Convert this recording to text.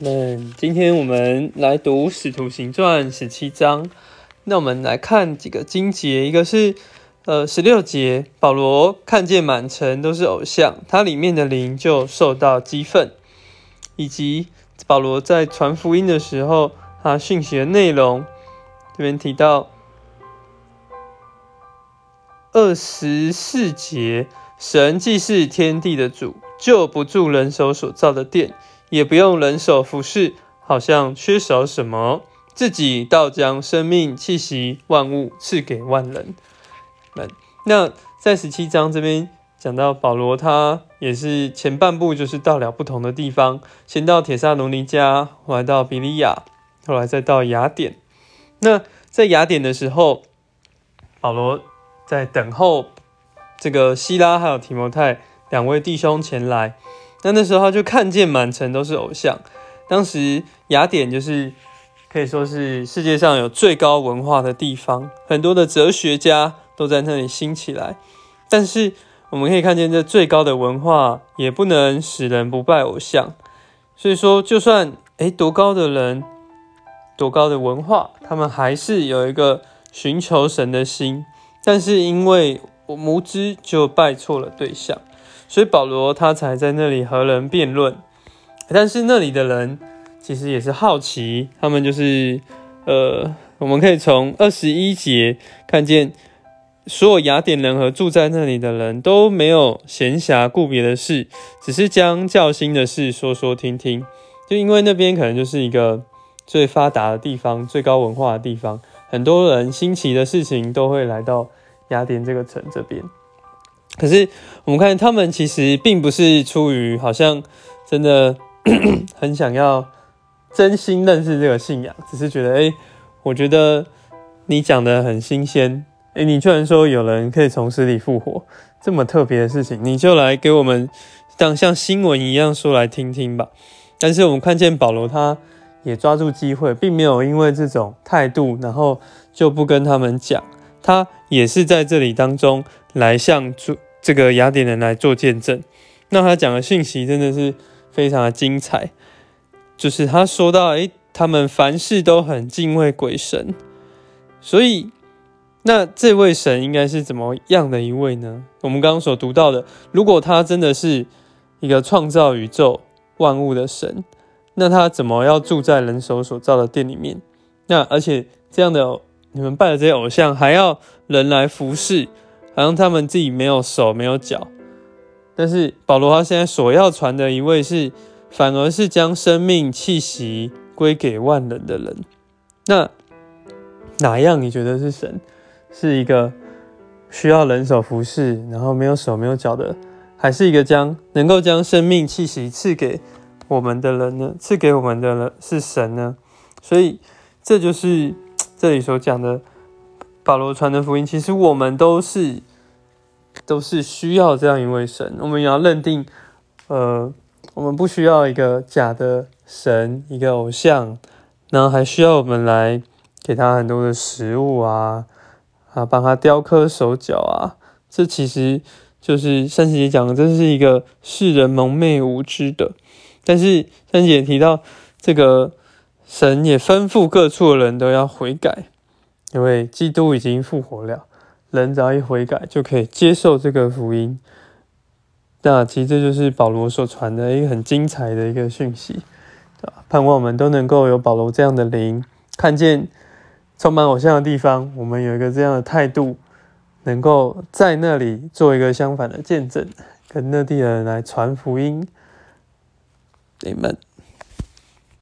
那今天我们来读《使徒行传》十七章。那我们来看几个经节，一个是呃十六节，保罗看见满城都是偶像，他里面的灵就受到激愤，以及保罗在传福音的时候，他讯息的内容，这边提到二十四节，神既是天地的主，就不住人手所造的殿。也不用人手服侍，好像缺少什么，自己倒将生命气息万物赐给万人们。那在十七章这边讲到保罗，他也是前半部就是到了不同的地方，先到铁萨罗尼家，后来到比利亚，后来再到雅典。那在雅典的时候，保罗在等候这个希拉还有提摩太两位弟兄前来。那那时候他就看见满城都是偶像。当时雅典就是可以说是世界上有最高文化的地方，很多的哲学家都在那里兴起来。但是我们可以看见，这最高的文化也不能使人不拜偶像。所以说，就算诶多高的人，多高的文化，他们还是有一个寻求神的心。但是因为我无知，就拜错了对象。所以保罗他才在那里和人辩论，但是那里的人其实也是好奇，他们就是呃，我们可以从二十一节看见，所有雅典人和住在那里的人都没有闲暇顾别的事，只是将较新的事说说听听。就因为那边可能就是一个最发达的地方，最高文化的地方，很多人新奇的事情都会来到雅典这个城这边。可是我们看他们其实并不是出于好像真的 很想要真心认识这个信仰，只是觉得哎，我觉得你讲的很新鲜，哎，你居然说有人可以从死里复活，这么特别的事情，你就来给我们当像新闻一样说来听听吧。但是我们看见保罗他也抓住机会，并没有因为这种态度，然后就不跟他们讲，他也是在这里当中。来向主这个雅典人来做见证，那他讲的信息真的是非常的精彩。就是他说到，诶，他们凡事都很敬畏鬼神，所以那这位神应该是怎么样的一位呢？我们刚刚所读到的，如果他真的是一个创造宇宙万物的神，那他怎么要住在人手所造的殿里面？那而且这样的你们拜的这些偶像，还要人来服侍？好像他们自己没有手没有脚，但是保罗他现在所要传的一位是，反而是将生命气息归给万人的人。那哪样你觉得是神？是一个需要人手服侍，然后没有手没有脚的，还是一个将能够将生命气息赐给我们的人呢？赐给我们的人是神呢？所以这就是这里所讲的。保罗传的福音，其实我们都是都是需要这样一位神。我们也要认定，呃，我们不需要一个假的神，一个偶像，然后还需要我们来给他很多的食物啊，啊，帮他雕刻手脚啊。这其实就是三姐讲的，这是一个世人蒙昧无知的。但是三姐提到，这个神也吩咐各处的人都要悔改。因为基督已经复活了，人只要一悔改，就可以接受这个福音。那其实这就是保罗所传的一个很精彩的一个讯息，盼望我们都能够有保罗这样的灵，看见充满偶像的地方，我们有一个这样的态度，能够在那里做一个相反的见证，跟那地的人来传福音。你们。